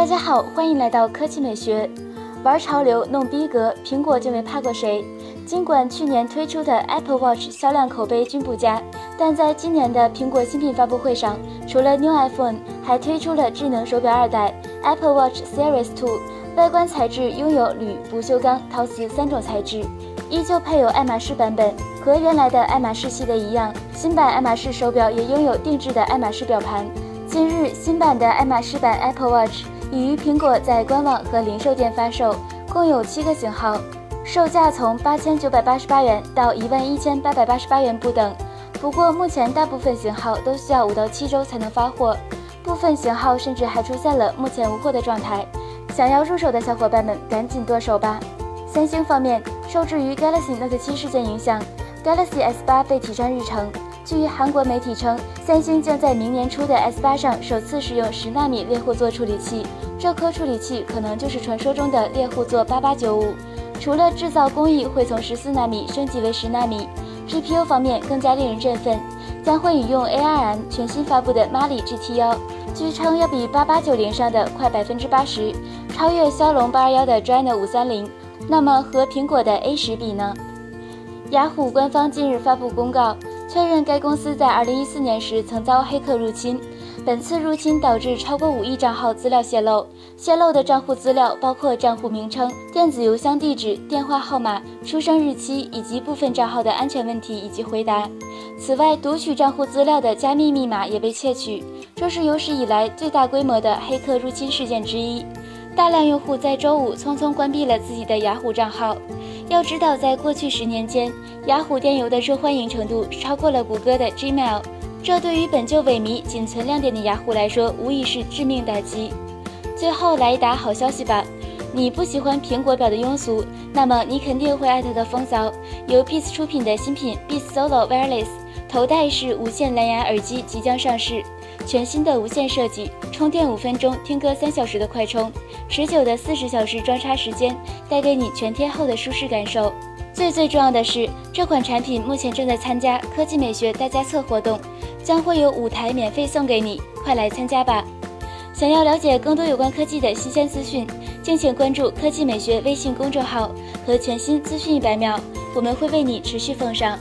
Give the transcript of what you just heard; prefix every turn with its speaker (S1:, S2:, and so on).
S1: 大家好，欢迎来到科技美学。玩潮流、弄逼格，苹果就没怕过谁。尽管去年推出的 Apple Watch 销量口碑均不佳，但在今年的苹果新品发布会上，除了 New iPhone，还推出了智能手表二代 Apple Watch Series 2。外观材质拥有铝、不锈钢、陶瓷三种材质，依旧配有爱马仕版本。和原来的爱马仕系列一样，新版爱马仕手表也拥有定制的爱马仕表盘。近日，新版的爱马仕版 Apple Watch 已于苹果在官网和零售店发售，共有七个型号，售价从八千九百八十八元到一万一千八百八十八元不等。不过，目前大部分型号都需要五到七周才能发货，部分型号甚至还出现了目前无货的状态。想要入手的小伙伴们，赶紧剁手吧！三星方面，受制于 Galaxy Note 7事件影响。Galaxy S8 被提上日程。据韩国媒体称，三星将在明年初的 S8 上首次使用十纳米猎户座处理器，这颗处理器可能就是传说中的猎户座8895。除了制造工艺会从十四纳米升级为十纳米，GPU 方面更加令人振奋，将会引用 ARM 全新发布的 Mali GT1，据称要比8890上的快百分之八十，超越骁龙821的 Dreno 530。那么和苹果的 A10 比呢？雅虎官方近日发布公告，确认该公司在2014年时曾遭黑客入侵。本次入侵导致超过5亿账号资料泄露，泄露的账户资料包括账户名称、电子邮箱地址、电话号码、出生日期以及部分账号的安全问题以及回答。此外，读取账户资料的加密密码也被窃取，这是有史以来最大规模的黑客入侵事件之一。大量用户在周五匆匆关闭了自己的雅虎账号。要知道，在过去十年间，雅虎电邮的受欢迎程度超过了谷歌的 Gmail，这对于本就萎靡、仅存亮点的雅虎来说，无疑是致命打击。最后来一打好消息吧，你不喜欢苹果表的庸俗，那么你肯定会爱它的风骚。由 Beats 出品的新品 Beats Solo Wireless 头戴式无线蓝牙耳机即将上市。全新的无线设计，充电五分钟，听歌三小时的快充，持久的四十小时装插时间，带给你全天候的舒适感受。最最重要的是，这款产品目前正在参加科技美学大家测活动，将会有五台免费送给你，快来参加吧！想要了解更多有关科技的新鲜资讯，敬请关注科技美学微信公众号和全新资讯一百秒，我们会为你持续奉上。